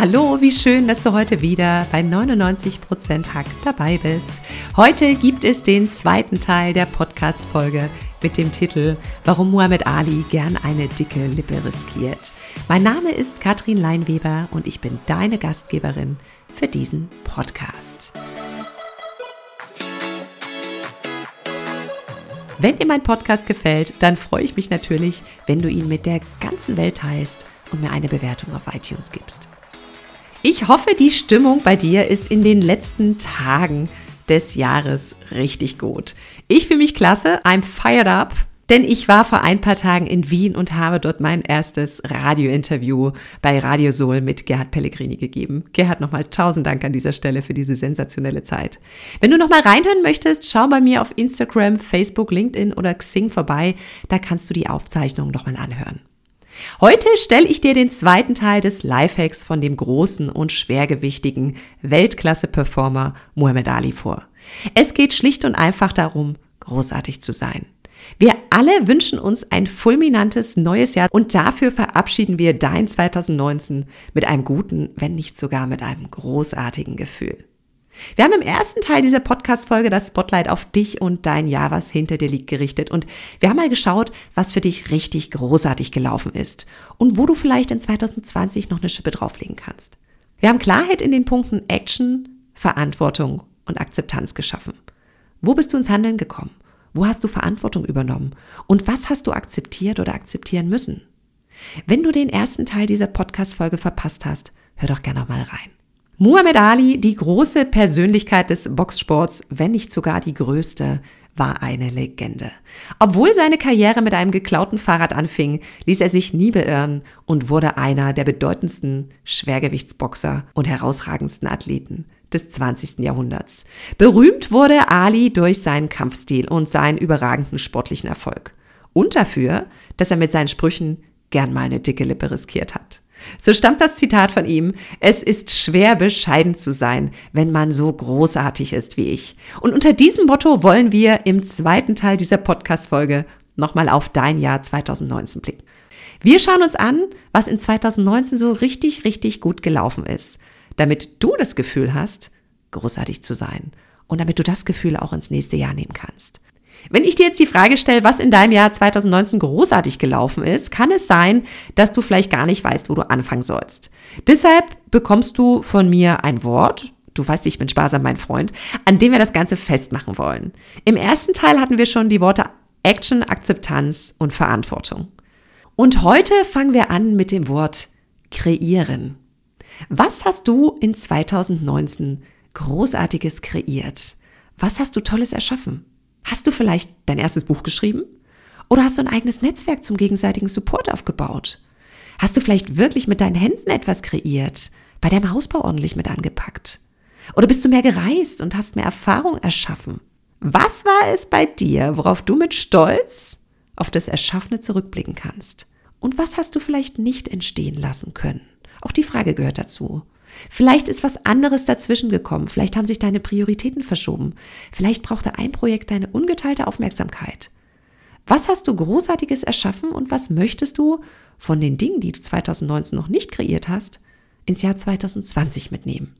Hallo, wie schön, dass du heute wieder bei 99% Hack dabei bist. Heute gibt es den zweiten Teil der Podcast-Folge mit dem Titel Warum Muhammad Ali gern eine dicke Lippe riskiert. Mein Name ist Katrin Leinweber und ich bin deine Gastgeberin für diesen Podcast. Wenn dir mein Podcast gefällt, dann freue ich mich natürlich, wenn du ihn mit der ganzen Welt teilst und mir eine Bewertung auf iTunes gibst. Ich hoffe, die Stimmung bei dir ist in den letzten Tagen des Jahres richtig gut. Ich fühle mich klasse, I'm fired up, denn ich war vor ein paar Tagen in Wien und habe dort mein erstes Radiointerview bei Radio Soul mit Gerhard Pellegrini gegeben. Gerhard, nochmal tausend Dank an dieser Stelle für diese sensationelle Zeit. Wenn du nochmal reinhören möchtest, schau bei mir auf Instagram, Facebook, LinkedIn oder Xing vorbei. Da kannst du die Aufzeichnung nochmal anhören. Heute stelle ich dir den zweiten Teil des Lifehacks von dem großen und schwergewichtigen Weltklasse-Performer Muhammad Ali vor. Es geht schlicht und einfach darum, großartig zu sein. Wir alle wünschen uns ein fulminantes neues Jahr und dafür verabschieden wir dein 2019 mit einem guten, wenn nicht sogar mit einem großartigen Gefühl. Wir haben im ersten Teil dieser Podcast-Folge das Spotlight auf dich und dein Jahr, was hinter dir liegt, gerichtet. Und wir haben mal geschaut, was für dich richtig großartig gelaufen ist und wo du vielleicht in 2020 noch eine Schippe drauflegen kannst. Wir haben Klarheit in den Punkten Action, Verantwortung und Akzeptanz geschaffen. Wo bist du ins Handeln gekommen? Wo hast du Verantwortung übernommen? Und was hast du akzeptiert oder akzeptieren müssen? Wenn du den ersten Teil dieser Podcast-Folge verpasst hast, hör doch gerne mal rein. Muhammad Ali, die große Persönlichkeit des Boxsports, wenn nicht sogar die größte, war eine Legende. Obwohl seine Karriere mit einem geklauten Fahrrad anfing, ließ er sich nie beirren und wurde einer der bedeutendsten Schwergewichtsboxer und herausragendsten Athleten des 20. Jahrhunderts. Berühmt wurde Ali durch seinen Kampfstil und seinen überragenden sportlichen Erfolg. Und dafür, dass er mit seinen Sprüchen gern mal eine dicke Lippe riskiert hat. So stammt das Zitat von ihm, es ist schwer bescheiden zu sein, wenn man so großartig ist wie ich. Und unter diesem Motto wollen wir im zweiten Teil dieser Podcast-Folge nochmal auf dein Jahr 2019 blicken. Wir schauen uns an, was in 2019 so richtig, richtig gut gelaufen ist, damit du das Gefühl hast, großartig zu sein und damit du das Gefühl auch ins nächste Jahr nehmen kannst. Wenn ich dir jetzt die Frage stelle, was in deinem Jahr 2019 großartig gelaufen ist, kann es sein, dass du vielleicht gar nicht weißt, wo du anfangen sollst. Deshalb bekommst du von mir ein Wort, du weißt, ich bin sparsam, mein Freund, an dem wir das Ganze festmachen wollen. Im ersten Teil hatten wir schon die Worte Action, Akzeptanz und Verantwortung. Und heute fangen wir an mit dem Wort kreieren. Was hast du in 2019 Großartiges kreiert? Was hast du Tolles erschaffen? Hast du vielleicht dein erstes Buch geschrieben? Oder hast du ein eigenes Netzwerk zum gegenseitigen Support aufgebaut? Hast du vielleicht wirklich mit deinen Händen etwas kreiert, bei deinem Hausbau ordentlich mit angepackt? Oder bist du mehr gereist und hast mehr Erfahrung erschaffen? Was war es bei dir, worauf du mit Stolz auf das Erschaffene zurückblicken kannst? Und was hast du vielleicht nicht entstehen lassen können? Auch die Frage gehört dazu. Vielleicht ist was anderes dazwischen gekommen. Vielleicht haben sich deine Prioritäten verschoben. Vielleicht brauchte ein Projekt deine ungeteilte Aufmerksamkeit. Was hast du Großartiges erschaffen und was möchtest du von den Dingen, die du 2019 noch nicht kreiert hast, ins Jahr 2020 mitnehmen?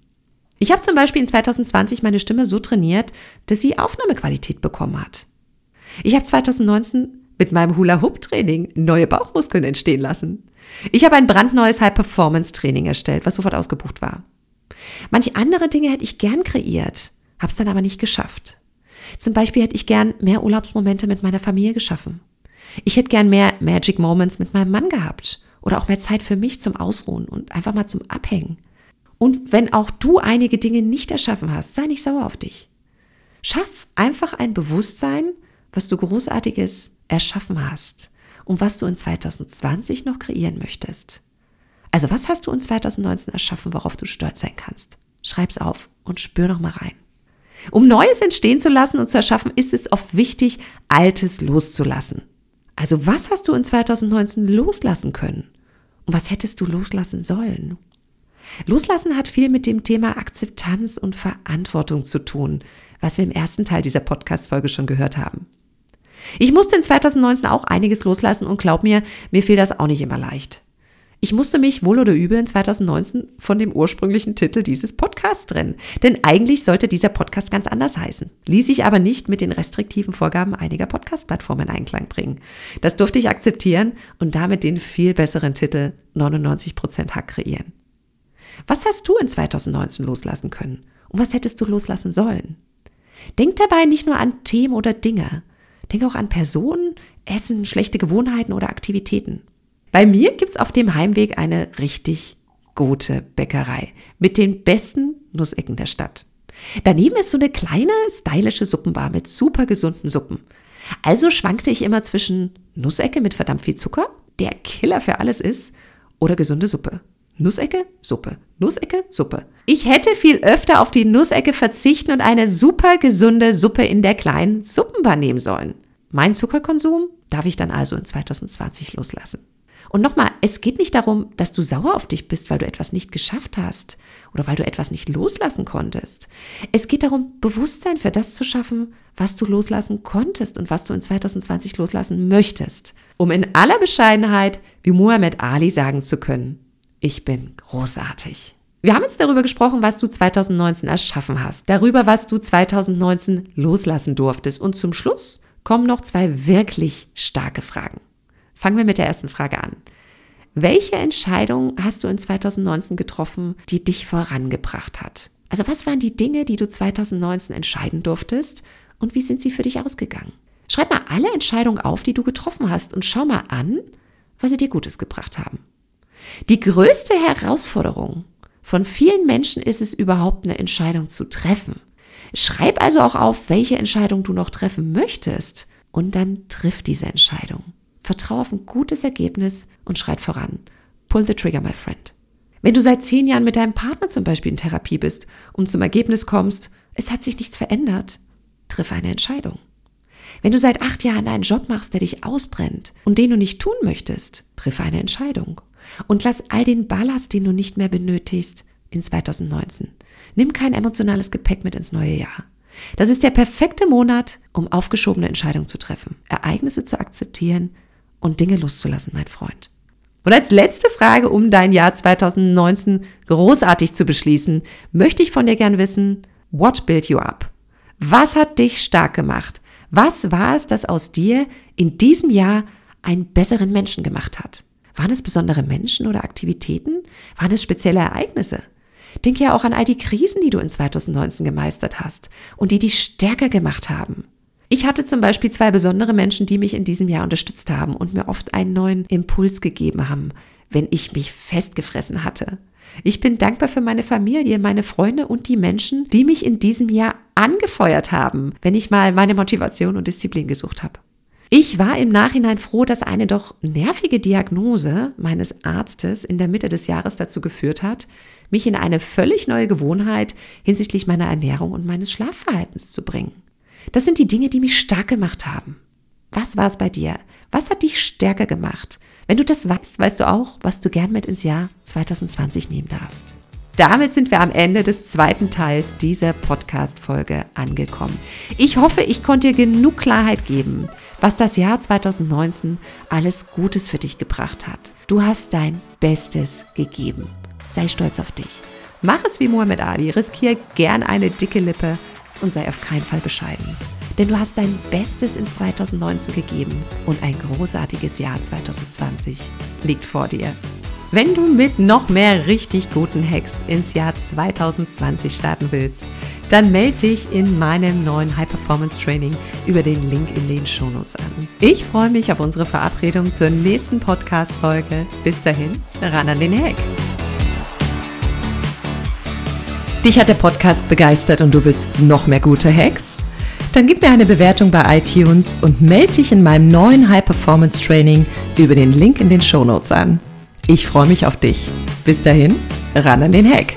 Ich habe zum Beispiel in 2020 meine Stimme so trainiert, dass sie Aufnahmequalität bekommen hat. Ich habe 2019 mit meinem Hula-Hoop-Training neue Bauchmuskeln entstehen lassen. Ich habe ein brandneues High-Performance-Training erstellt, was sofort ausgebucht war. Manche andere Dinge hätte ich gern kreiert, habe es dann aber nicht geschafft. Zum Beispiel hätte ich gern mehr Urlaubsmomente mit meiner Familie geschaffen. Ich hätte gern mehr Magic Moments mit meinem Mann gehabt oder auch mehr Zeit für mich zum Ausruhen und einfach mal zum Abhängen. Und wenn auch du einige Dinge nicht erschaffen hast, sei nicht sauer auf dich. Schaff einfach ein Bewusstsein, was du Großartiges erschaffen hast und was du in 2020 noch kreieren möchtest. Also was hast du in 2019 erschaffen, worauf du stolz sein kannst? Schreib's auf und spür noch mal rein. Um Neues entstehen zu lassen und zu erschaffen, ist es oft wichtig, Altes loszulassen. Also was hast du in 2019 loslassen können? Und was hättest du loslassen sollen? Loslassen hat viel mit dem Thema Akzeptanz und Verantwortung zu tun, was wir im ersten Teil dieser Podcast-Folge schon gehört haben. Ich musste in 2019 auch einiges loslassen und glaub mir, mir fiel das auch nicht immer leicht. Ich musste mich wohl oder übel in 2019 von dem ursprünglichen Titel dieses Podcasts trennen. Denn eigentlich sollte dieser Podcast ganz anders heißen. Ließ ich aber nicht mit den restriktiven Vorgaben einiger Podcast-Plattformen in Einklang bringen. Das durfte ich akzeptieren und damit den viel besseren Titel 99% Hack kreieren. Was hast du in 2019 loslassen können? Und was hättest du loslassen sollen? Denk dabei nicht nur an Themen oder Dinge. Denk auch an Personen, Essen, schlechte Gewohnheiten oder Aktivitäten. Bei mir gibt's auf dem Heimweg eine richtig gute Bäckerei mit den besten Nussecken der Stadt. Daneben ist so eine kleine, stylische Suppenbar mit super gesunden Suppen. Also schwankte ich immer zwischen Nussecke mit verdammt viel Zucker, der Killer für alles ist, oder gesunde Suppe. Nussecke, Suppe. Nussecke, Suppe. Ich hätte viel öfter auf die Nussecke verzichten und eine super gesunde Suppe in der kleinen Suppenbar nehmen sollen. Mein Zuckerkonsum darf ich dann also in 2020 loslassen. Und nochmal, es geht nicht darum, dass du sauer auf dich bist, weil du etwas nicht geschafft hast oder weil du etwas nicht loslassen konntest. Es geht darum, Bewusstsein für das zu schaffen, was du loslassen konntest und was du in 2020 loslassen möchtest, um in aller Bescheidenheit wie Muhammad Ali sagen zu können, ich bin großartig. Wir haben jetzt darüber gesprochen, was du 2019 erschaffen hast, darüber, was du 2019 loslassen durftest und zum Schluss kommen noch zwei wirklich starke Fragen. Fangen wir mit der ersten Frage an. Welche Entscheidung hast du in 2019 getroffen, die dich vorangebracht hat? Also was waren die Dinge, die du 2019 entscheiden durftest und wie sind sie für dich ausgegangen? Schreib mal alle Entscheidungen auf, die du getroffen hast und schau mal an, was sie dir Gutes gebracht haben. Die größte Herausforderung von vielen Menschen ist es überhaupt eine Entscheidung zu treffen. Schreib also auch auf, welche Entscheidung du noch treffen möchtest und dann triff diese Entscheidung. Vertraue auf ein gutes Ergebnis und schreit voran. Pull the trigger, my friend. Wenn du seit zehn Jahren mit deinem Partner zum Beispiel in Therapie bist und zum Ergebnis kommst, es hat sich nichts verändert, triff eine Entscheidung. Wenn du seit acht Jahren einen Job machst, der dich ausbrennt und den du nicht tun möchtest, triff eine Entscheidung. Und lass all den Ballast, den du nicht mehr benötigst, in 2019. Nimm kein emotionales Gepäck mit ins neue Jahr. Das ist der perfekte Monat, um aufgeschobene Entscheidungen zu treffen, Ereignisse zu akzeptieren und Dinge loszulassen, mein Freund. Und als letzte Frage, um dein Jahr 2019 großartig zu beschließen, möchte ich von dir gern wissen, what built you up? Was hat dich stark gemacht? Was war es, das aus dir in diesem Jahr einen besseren Menschen gemacht hat? Waren es besondere Menschen oder Aktivitäten? Waren es spezielle Ereignisse? Denk ja auch an all die Krisen, die du in 2019 gemeistert hast und die dich stärker gemacht haben. Ich hatte zum Beispiel zwei besondere Menschen, die mich in diesem Jahr unterstützt haben und mir oft einen neuen Impuls gegeben haben, wenn ich mich festgefressen hatte. Ich bin dankbar für meine Familie, meine Freunde und die Menschen, die mich in diesem Jahr angefeuert haben, wenn ich mal meine Motivation und Disziplin gesucht habe. Ich war im Nachhinein froh, dass eine doch nervige Diagnose meines Arztes in der Mitte des Jahres dazu geführt hat, mich in eine völlig neue Gewohnheit hinsichtlich meiner Ernährung und meines Schlafverhaltens zu bringen. Das sind die Dinge, die mich stark gemacht haben. Was war es bei dir? Was hat dich stärker gemacht? Wenn du das weißt, weißt du auch, was du gern mit ins Jahr 2020 nehmen darfst. Damit sind wir am Ende des zweiten Teils dieser Podcast-Folge angekommen. Ich hoffe, ich konnte dir genug Klarheit geben, was das Jahr 2019 alles Gutes für dich gebracht hat. Du hast dein Bestes gegeben. Sei stolz auf dich. Mach es wie Muhammad Ali, riskier gern eine dicke Lippe und sei auf keinen Fall bescheiden. Denn du hast dein Bestes in 2019 gegeben und ein großartiges Jahr 2020 liegt vor dir. Wenn du mit noch mehr richtig guten Hacks ins Jahr 2020 starten willst, dann melde dich in meinem neuen High Performance Training über den Link in den Shownotes an. Ich freue mich auf unsere Verabredung zur nächsten Podcast-Folge. Bis dahin, ran an den Hack! Dich hat der Podcast begeistert und du willst noch mehr gute Hacks? Dann gib mir eine Bewertung bei iTunes und melde dich in meinem neuen High Performance Training über den Link in den Show Notes an. Ich freue mich auf dich. Bis dahin, ran an den Hack!